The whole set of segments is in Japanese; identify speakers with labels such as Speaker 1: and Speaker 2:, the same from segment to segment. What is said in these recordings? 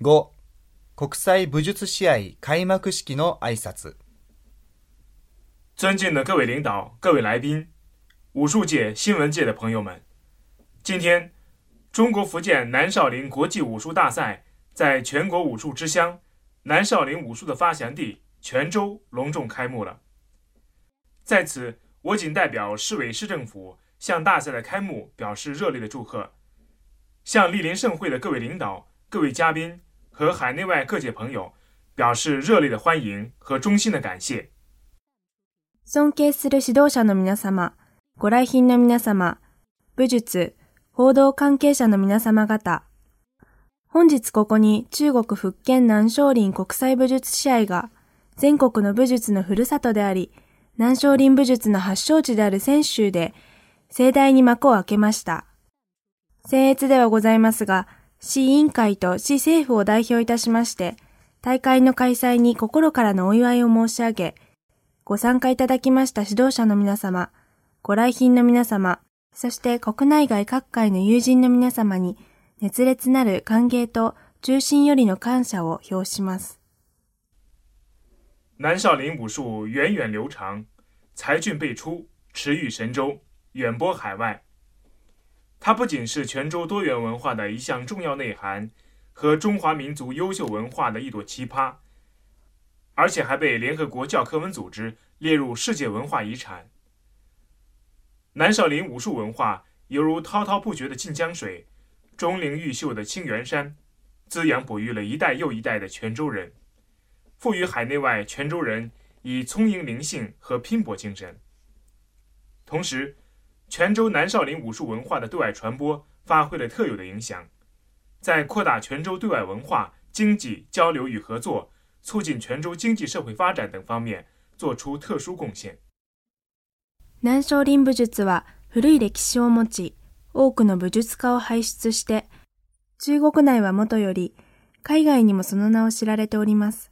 Speaker 1: 5、国際武術試合開幕式の挨拶。
Speaker 2: 尊敬的各位领导、各位来宾、武术界、新闻界的朋友们，今天，中国福建南少林国际武术大赛在全国武术之乡南少林武术的发祥地泉州隆重开幕了。在此，我谨代表市委市政府向大赛的开幕表示热烈的祝贺，向莅临盛会的各位领导、各位嘉宾和海内外各界朋友表示热烈的欢迎和衷心的感谢。
Speaker 3: 尊敬する指導者の皆様、ご来賓の皆様、武術、報道関係者の皆様方、本日ここに中国福建南少林国際武術試合が全国の武術のふるさとであり、南少林武術の発祥地である泉州で盛大に幕を開けました。僭越ではございますが、市委員会と市政府を代表いたしまして、大会の開催に心からのお祝いを申し上げ、ご参加いただきました指導者の皆様、ご来賓の皆様、そして国内外各界の友人の皆様に熱烈なる歓迎と中心よりの感謝を表します。
Speaker 2: 南少林武术源远流长，才俊辈出，驰誉神州，远播海外。它不仅是泉州多元文化的一项重要内涵和中华民族优秀文化的一朵奇葩。而且还被联合国教科文组织列入世界文化遗产。南少林武术文化犹如滔滔不绝的晋江水，钟灵毓秀的清源山，滋养哺育了一代又一代的泉州人，赋予海内外泉州人以聪颖灵性和拼搏精神。同时，泉州南少林武术文化的对外传播发挥了特有的影响，在扩大泉州对外文化、经济交流与合作。促进泉州经济社会发展等方面做出特殊贡献。
Speaker 3: 南少林武術は古い歴史を持ち、多くの武術家を輩出して、中国内はもとより、海外にもその名を知られております。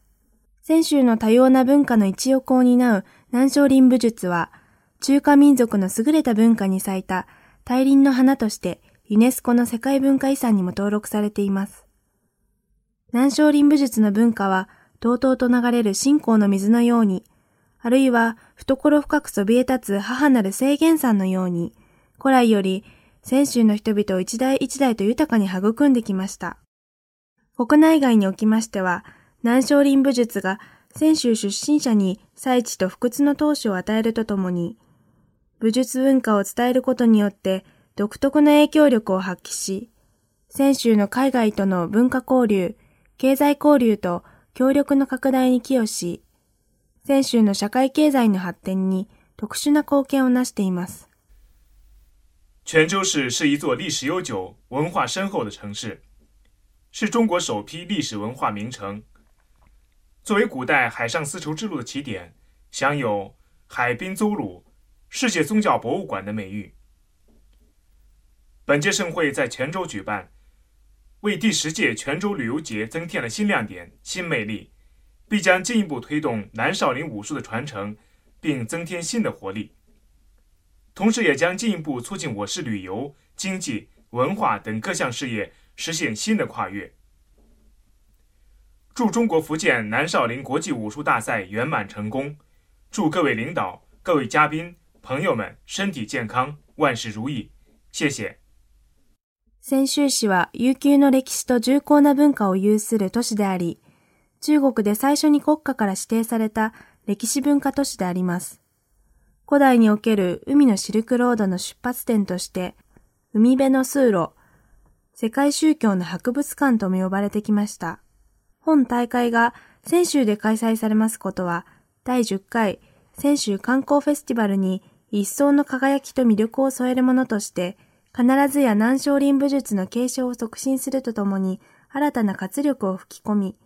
Speaker 3: 泉州の多様な文化の一翼を担う南少林武術は、 中華民族の優れた文化に咲いた大輪の花としてユネスコの世界文化遺産にも登録されています。南少林武術の文化はとうとうと流れる信仰の水のように、あるいは懐深くそびえ立つ母なる聖元山のように、古来より泉州の人々を一代一代と豊かに育んできました。国内外におきましては、南少林武術が泉州出身者に祭地と不屈の投資を与えるとともに、武術文化を伝えることによって独特の影響力を発揮し、泉州の海外との文化交流、経済交流と協力の拡大に寄与し、泉州の社会経済の発展に特殊な貢献をなしています。
Speaker 2: 泉州市是一座历史悠久、文化深厚的城市，是中国首批历史文化名城。作为古代海上丝绸之路的起点，享有“海滨邹鲁”、“世界宗教博物馆”的美誉。本届盛会在泉州举办。为第十届泉州旅游节增添了新亮点、新魅力，必将进一步推动南少林武术的传承，并增添新的活力。同时，也将进一步促进我市旅游、经济、文化等各项事业实现新的跨越。祝中国福建南少林国际武术大赛圆满成功！祝各位领导、各位嘉宾、朋友们身体健康，万事如意！谢谢。
Speaker 3: 泉州市は悠久の歴史と重厚な文化を有する都市であり、中国で最初に国家から指定された歴史文化都市であります。古代における海のシルクロードの出発点として、海辺の通路、世界宗教の博物館とも呼ばれてきました。本大会が泉州で開催されますことは、第10回泉州観光フェスティバルに一層の輝きと魅力を添えるものとして、必ずや南少林武術の継承を促進するとともに、新たな活力を吹き込み、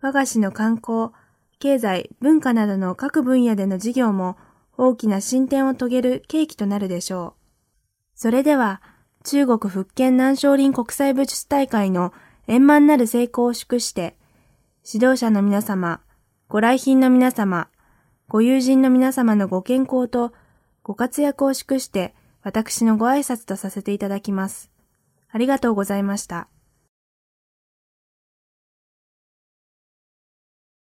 Speaker 3: 我が市の観光、経済、文化などの各分野での事業も大きな進展を遂げる契機となるでしょう。それでは、中国福建南少林国際武術大会の円満なる成功を祝して、指導者の皆様、ご来賓の皆様、ご友人の皆様のご健康とご活躍を祝して、私のご挨拶とさせていただきます。ありがとうございました。